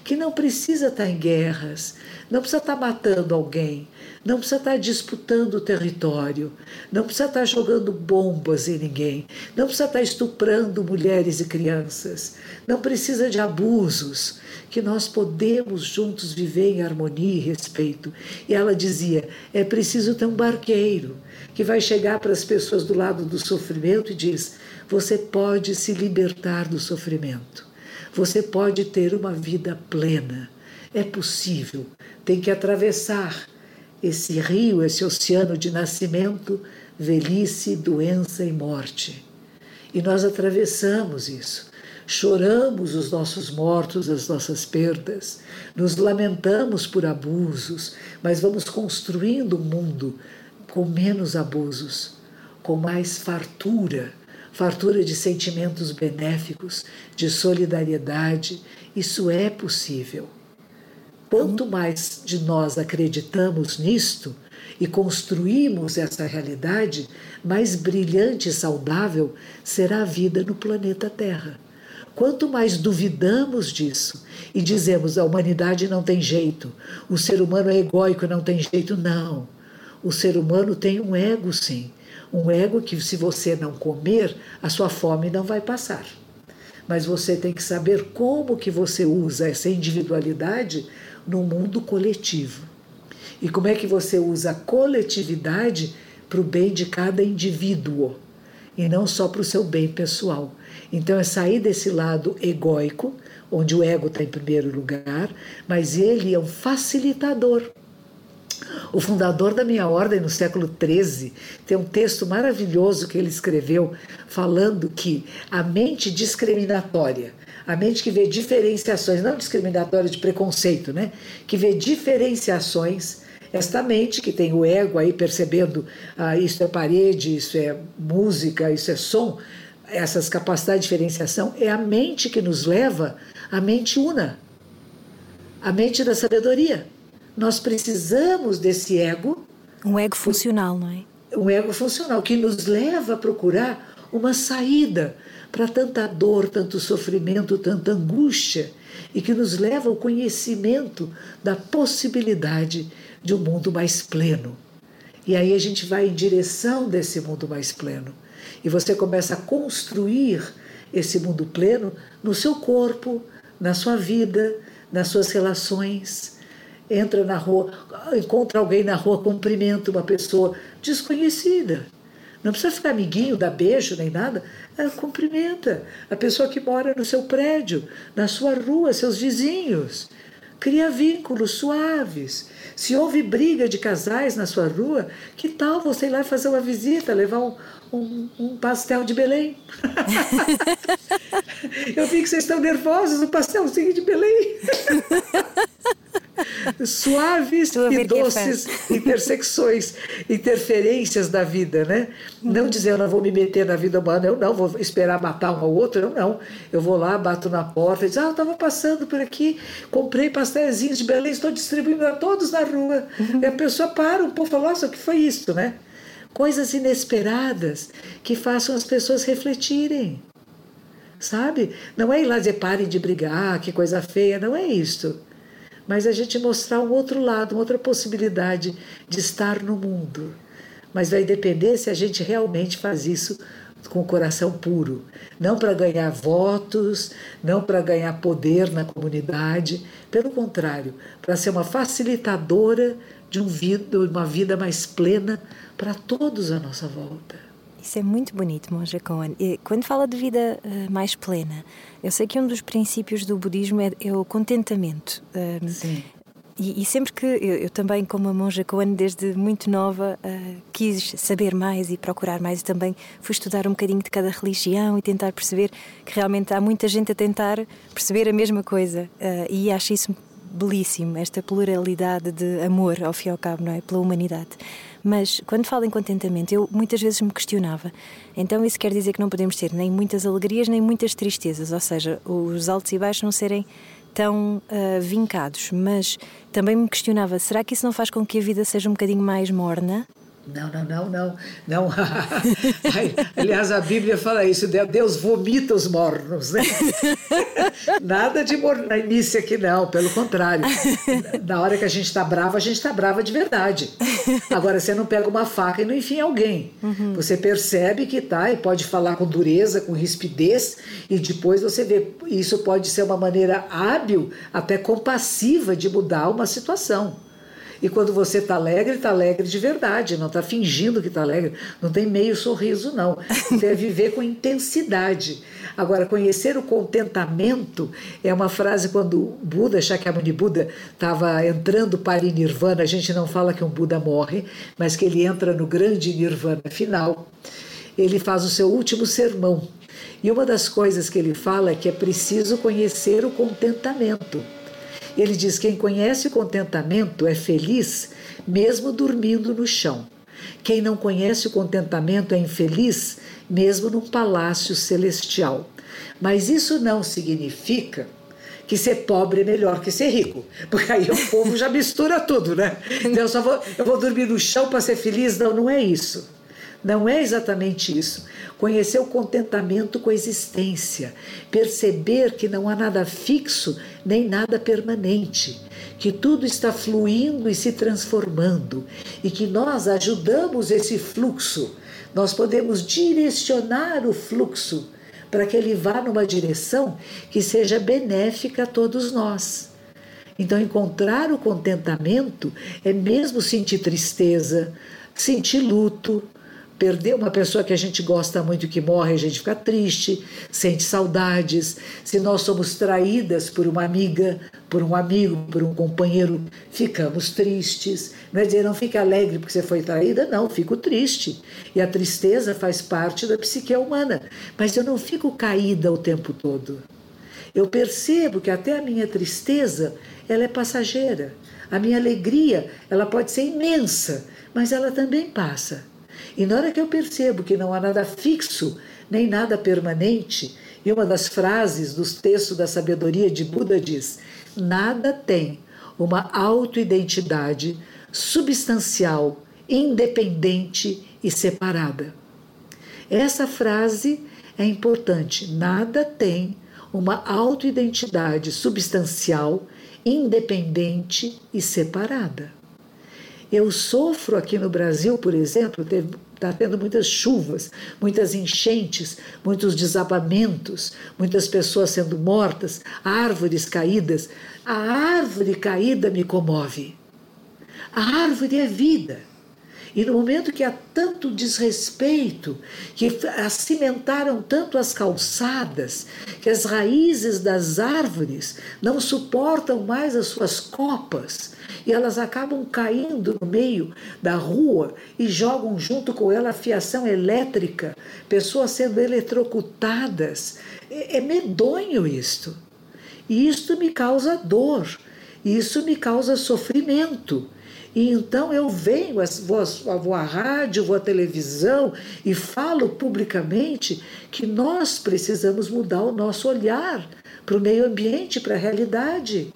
que não precisa estar em guerras, não precisa estar matando alguém, não precisa estar disputando território, não precisa estar jogando bombas em ninguém, não precisa estar estuprando mulheres e crianças, não precisa de abusos, que nós podemos juntos viver em harmonia e respeito. E ela dizia: é preciso ter um barqueiro que vai chegar para as pessoas do lado do sofrimento e diz: você pode se libertar do sofrimento. Você pode ter uma vida plena. É possível. Tem que atravessar esse rio, esse oceano de nascimento, velhice, doença e morte. E nós atravessamos isso. Choramos os nossos mortos, as nossas perdas, nos lamentamos por abusos, mas vamos construindo um mundo com menos abusos, com mais fartura, fartura de sentimentos benéficos, de solidariedade. Isso é possível. Quanto mais de nós acreditamos nisto e construímos essa realidade, mais brilhante e saudável será a vida no planeta Terra. Quanto mais duvidamos disso e dizemos a humanidade não tem jeito, o ser humano é egóico, não tem jeito, não. O ser humano tem um ego, sim. Um ego que, se você não comer, a sua fome não vai passar. Mas você tem que saber como que você usa essa individualidade no mundo coletivo. E como é que você usa a coletividade para o bem de cada indivíduo e não só para o seu bem pessoal. Então é sair desse lado egóico, onde o ego está em primeiro lugar, mas ele é um facilitador. O fundador da minha ordem no século XIII tem um texto maravilhoso que ele escreveu falando que a mente discriminatória, a mente que vê diferenciações, não discriminatória de preconceito, né? Que vê diferenciações, esta mente que tem o ego aí percebendo ah, isso é parede, isso é música, isso é som, essas capacidades de diferenciação é a mente que nos leva à mente una, a mente da sabedoria. Nós precisamos desse ego. Um ego funcional, não é? Um ego funcional que nos leva a procurar uma saída para tanta dor, tanto sofrimento, tanta angústia e que nos leva ao conhecimento da possibilidade de um mundo mais pleno. E aí a gente vai em direção desse mundo mais pleno. E você começa a construir esse mundo pleno no seu corpo, na sua vida, nas suas relações entra na rua, encontra alguém na rua, cumprimenta uma pessoa desconhecida. Não precisa ficar amiguinho, dar beijo nem nada. É, cumprimenta a pessoa que mora no seu prédio, na sua rua, seus vizinhos. Cria vínculos suaves. Se houve briga de casais na sua rua, que tal você ir lá fazer uma visita, levar um, um, um pastel de Belém? Eu vi que vocês estão nervosos no pastelzinho de Belém. Suaves e doces intersecções, interferências da vida, né? Uhum. Não dizer eu não vou me meter na vida humana, eu não vou esperar matar um ao outro, eu não. Eu vou lá, bato na porta e diz: Ah, eu estava passando por aqui, comprei pastéis de Belém, estou distribuindo a todos na rua. Uhum. E a pessoa para, o povo fala: Nossa, o que foi isso, né? Coisas inesperadas que façam as pessoas refletirem sabe? Não é ir lá dizer parem de brigar, que coisa feia, não é isso mas a gente mostrar um outro lado, uma outra possibilidade de estar no mundo. Mas vai depender se a gente realmente faz isso com o coração puro, não para ganhar votos, não para ganhar poder na comunidade, pelo contrário, para ser uma facilitadora de um vida, uma vida mais plena para todos à nossa volta. Isso é muito bonito, Monja Cohen. E quando fala de vida uh, mais plena, eu sei que um dos princípios do budismo é, é o contentamento. Uh, Sim. E, e, sempre que eu, eu, também, como a monja Cohen, desde muito nova, uh, quis saber mais e procurar mais, e também fui estudar um bocadinho de cada religião e tentar perceber que realmente há muita gente a tentar perceber a mesma coisa. Uh, e acho isso belíssimo, esta pluralidade de amor, ao fim e ao cabo, não é? Pela humanidade. Mas quando falo em contentamento, eu muitas vezes me questionava. Então isso quer dizer que não podemos ter nem muitas alegrias nem muitas tristezas, ou seja, os altos e baixos não serem tão uh, vincados. Mas também me questionava: será que isso não faz com que a vida seja um bocadinho mais morna? Não, não, não, não. não. Aliás, a Bíblia fala isso: Deus vomita os mornos. Né? Nada de mornice aqui, não, pelo contrário. Na hora que a gente está brava, a gente está brava de verdade. Agora, você não pega uma faca e não enfia alguém. Uhum. Você percebe que tá e pode falar com dureza, com rispidez, e depois você vê. Isso pode ser uma maneira hábil, até compassiva, de mudar uma situação. E quando você está alegre, está alegre de verdade, não está fingindo que está alegre, não tem meio sorriso, não. Tem a viver com intensidade. Agora, conhecer o contentamento é uma frase quando Buda, Shakyamuni Buda, estava entrando para o Nirvana, a gente não fala que um Buda morre, mas que ele entra no grande Nirvana final. Ele faz o seu último sermão. E uma das coisas que ele fala é que é preciso conhecer o contentamento. Ele diz: quem conhece o contentamento é feliz, mesmo dormindo no chão. Quem não conhece o contentamento é infeliz, mesmo num palácio celestial. Mas isso não significa que ser pobre é melhor que ser rico, porque aí o povo já mistura tudo, né? Então eu só vou, eu vou dormir no chão para ser feliz? Não, não é isso. Não é exatamente isso. Conhecer o contentamento com a existência, perceber que não há nada fixo nem nada permanente, que tudo está fluindo e se transformando e que nós ajudamos esse fluxo. Nós podemos direcionar o fluxo para que ele vá numa direção que seja benéfica a todos nós. Então, encontrar o contentamento é mesmo sentir tristeza, sentir luto, perder uma pessoa que a gente gosta muito que morre, a gente fica triste, sente saudades. Se nós somos traídas por uma amiga, por um amigo, por um companheiro, ficamos tristes. Não é dizer não fique alegre porque você foi traída, não, fico triste. E a tristeza faz parte da psique humana, mas eu não fico caída o tempo todo. Eu percebo que até a minha tristeza, ela é passageira. A minha alegria, ela pode ser imensa, mas ela também passa. E na hora que eu percebo que não há nada fixo, nem nada permanente, e uma das frases dos textos da sabedoria de Buda diz: nada tem uma autoidentidade substancial, independente e separada. Essa frase é importante. Nada tem uma autoidentidade substancial, independente e separada. Eu sofro aqui no Brasil, por exemplo, está tendo muitas chuvas, muitas enchentes, muitos desabamentos, muitas pessoas sendo mortas, árvores caídas. A árvore caída me comove. A árvore é vida. E no momento que há tanto desrespeito, que cimentaram tanto as calçadas, que as raízes das árvores não suportam mais as suas copas, e elas acabam caindo no meio da rua e jogam junto com ela a fiação elétrica, pessoas sendo eletrocutadas, É, é medonho isto. E isto me causa dor, isso me causa sofrimento. E então eu venho, vou, vou à rádio, vou à televisão e falo publicamente que nós precisamos mudar o nosso olhar para o meio ambiente, para a realidade.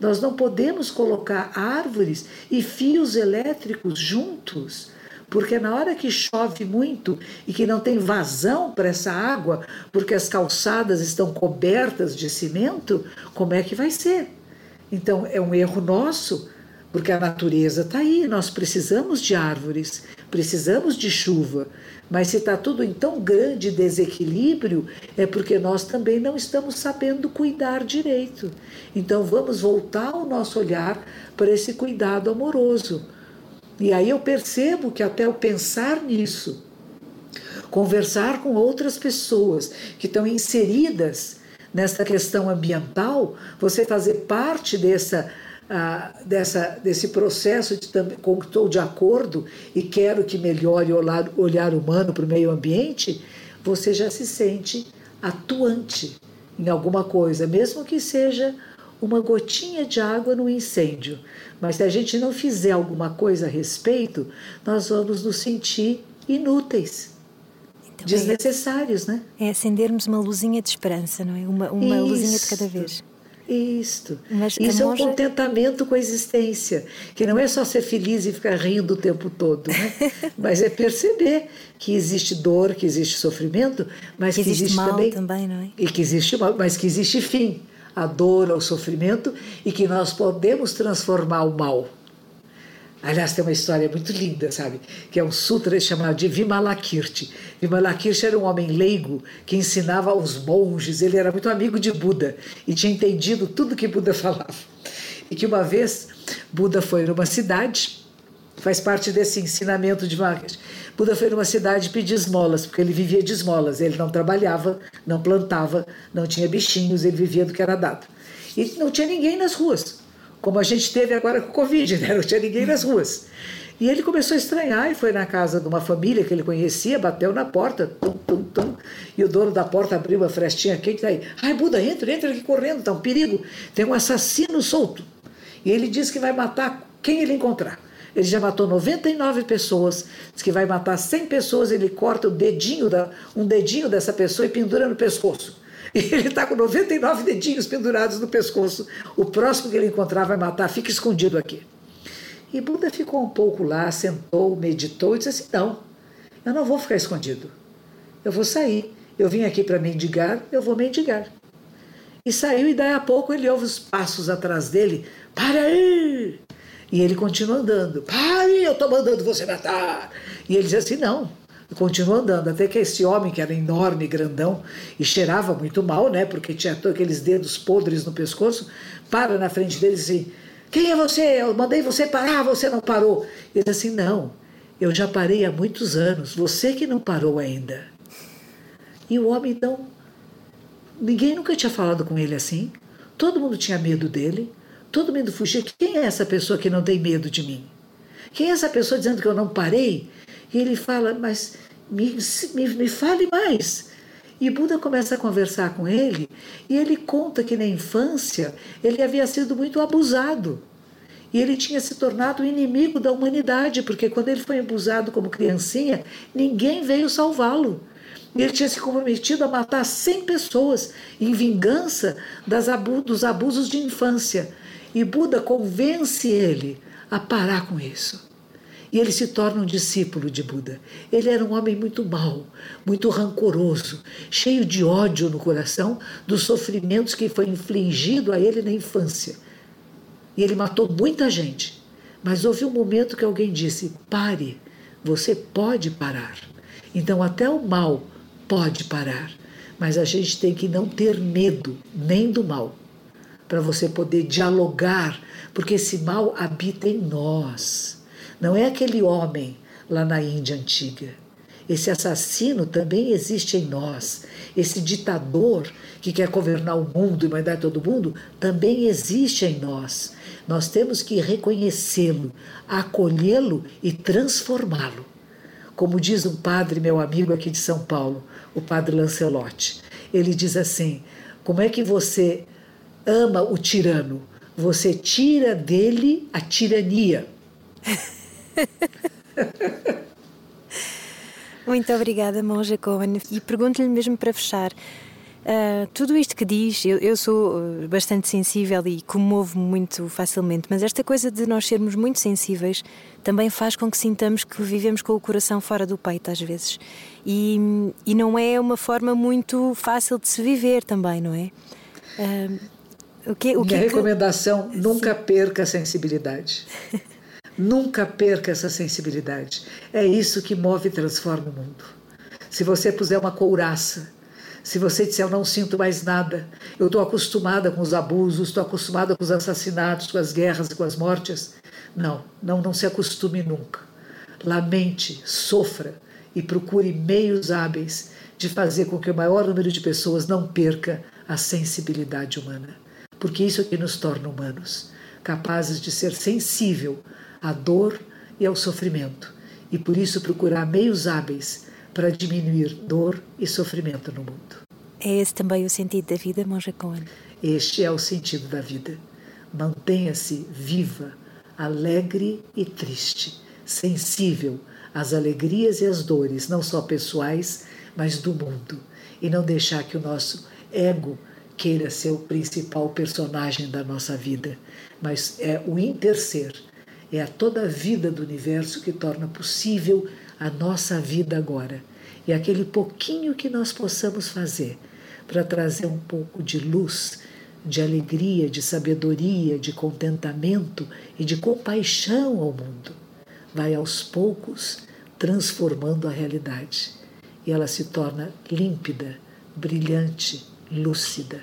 Nós não podemos colocar árvores e fios elétricos juntos, porque na hora que chove muito e que não tem vazão para essa água, porque as calçadas estão cobertas de cimento, como é que vai ser? Então é um erro nosso porque a natureza está aí, nós precisamos de árvores, precisamos de chuva. Mas se está tudo em tão grande desequilíbrio, é porque nós também não estamos sabendo cuidar direito. Então vamos voltar o nosso olhar para esse cuidado amoroso. E aí eu percebo que até o pensar nisso, conversar com outras pessoas que estão inseridas nessa questão ambiental, você fazer parte dessa ah, dessa, desse processo de que estou de acordo e quero que melhore o olhar, olhar humano para o meio ambiente, você já se sente atuante em alguma coisa, mesmo que seja uma gotinha de água no incêndio. Mas se a gente não fizer alguma coisa a respeito, nós vamos nos sentir inúteis. Então, é desnecessários, é, né? É acendermos uma luzinha de esperança, não é? Uma, uma luzinha de cada vez. Isto. Mas Isso é um contentamento com a existência, que não é só ser feliz e ficar rindo o tempo todo, né? mas é perceber que existe dor, que existe sofrimento, mas que, que existe, existe também, também, não é? E que existe mal, mas que existe fim à dor, ao sofrimento e que nós podemos transformar o mal Aliás, tem uma história muito linda, sabe? Que é um sutra chamado de Vimalakirti. Vimalakirti era um homem leigo que ensinava aos monges, ele era muito amigo de Buda e tinha entendido tudo que Buda falava. E que uma vez Buda foi numa cidade, faz parte desse ensinamento de Vimalakirti. Buda foi numa cidade pedir esmolas, porque ele vivia de esmolas, ele não trabalhava, não plantava, não tinha bichinhos, ele vivia do que era dado. E não tinha ninguém nas ruas como a gente teve agora com o Covid, né? não tinha ninguém nas ruas. E ele começou a estranhar e foi na casa de uma família que ele conhecia, bateu na porta, tum, tum, tum, e o dono da porta abriu uma frestinha quente, daí, ai Buda, entra, entra aqui correndo, tá um perigo, tem um assassino solto. E ele diz que vai matar quem ele encontrar. Ele já matou 99 pessoas, diz que vai matar 100 pessoas, ele corta o dedinho da, um dedinho dessa pessoa e pendura no pescoço. Ele está com 99 dedinhos pendurados no pescoço. O próximo que ele encontrar vai matar, fica escondido aqui. E Buda ficou um pouco lá, sentou, meditou e disse assim: Não, eu não vou ficar escondido. Eu vou sair. Eu vim aqui para mendigar, eu vou mendigar. E saiu, e daí a pouco ele ouve os passos atrás dele: Para aí! E ele continua andando: Pare, eu estou mandando você matar. E ele diz assim: Não, e continuou andando, até que esse homem, que era enorme, grandão, e cheirava muito mal, né? Porque tinha aqueles dedos podres no pescoço, para na frente dele e diz assim: Quem é você? Eu mandei você parar, você não parou. Ele diz assim: Não, eu já parei há muitos anos, você que não parou ainda. E o homem, então, ninguém nunca tinha falado com ele assim, todo mundo tinha medo dele, todo mundo fugia. Quem é essa pessoa que não tem medo de mim? Quem é essa pessoa dizendo que eu não parei? E ele fala, mas me, me, me fale mais. E Buda começa a conversar com ele e ele conta que na infância ele havia sido muito abusado. E ele tinha se tornado inimigo da humanidade, porque quando ele foi abusado como criancinha, ninguém veio salvá-lo. Ele tinha se comprometido a matar 100 pessoas em vingança das abu dos abusos de infância. E Buda convence ele a parar com isso e ele se torna um discípulo de Buda. Ele era um homem muito mau, muito rancoroso, cheio de ódio no coração dos sofrimentos que foi infligido a ele na infância. E ele matou muita gente. Mas houve um momento que alguém disse: pare, você pode parar. Então, até o mal pode parar. Mas a gente tem que não ter medo nem do mal, para você poder dialogar, porque esse mal habita em nós. Não é aquele homem lá na Índia antiga. Esse assassino também existe em nós. Esse ditador que quer governar o mundo e mandar todo mundo também existe em nós. Nós temos que reconhecê-lo, acolhê-lo e transformá-lo. Como diz um padre, meu amigo aqui de São Paulo, o padre Lancelotti. Ele diz assim: como é que você ama o tirano? Você tira dele a tirania. Muito obrigada, Monja Cohen. E pergunto-lhe mesmo para fechar. Uh, tudo isto que diz, eu, eu sou ah, bastante sensível e comovo-me muito facilmente, mas esta coisa de nós sermos muito sensíveis também faz com que sintamos que vivemos com o coração fora do peito às vezes. E, e não é uma forma muito fácil de se viver também, não é? Uh, o que, o Minha que recomendação: que... nunca perca a sensibilidade. nunca perca essa sensibilidade. É isso que move e transforma o mundo. Se você puser uma couraça se você disser eu não sinto mais nada, eu estou acostumada com os abusos, estou acostumada com os assassinatos, com as guerras e com as mortes. Não, não, não se acostume nunca. Lamente, sofra e procure meios hábeis de fazer com que o maior número de pessoas não perca a sensibilidade humana. Porque isso é que nos torna humanos, capazes de ser sensível à dor e ao sofrimento, e por isso procurar meios hábeis para diminuir dor e sofrimento no mundo. É esse também o sentido da vida, Monja Cohen? Este é o sentido da vida. Mantenha-se viva, alegre e triste, sensível às alegrias e às dores, não só pessoais, mas do mundo. E não deixar que o nosso ego queira ser o principal personagem da nossa vida, mas é o interser, é a toda a vida do universo que torna possível a nossa vida agora. E aquele pouquinho que nós possamos fazer para trazer um pouco de luz, de alegria, de sabedoria, de contentamento e de compaixão ao mundo, vai aos poucos transformando a realidade. E ela se torna límpida, brilhante, lúcida,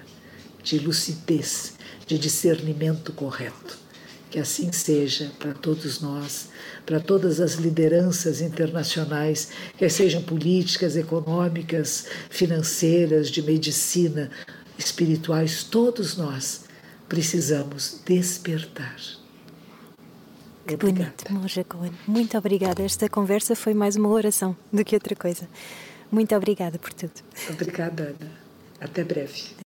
de lucidez, de discernimento correto. Que assim seja para todos nós, para todas as lideranças internacionais, quer sejam políticas, econômicas, financeiras, de medicina, espirituais, todos nós precisamos despertar. Que bonito, Monja Cohen. Muito obrigada. Esta conversa foi mais uma oração do que outra coisa. Muito obrigada por tudo. Obrigada, Ana. Até breve.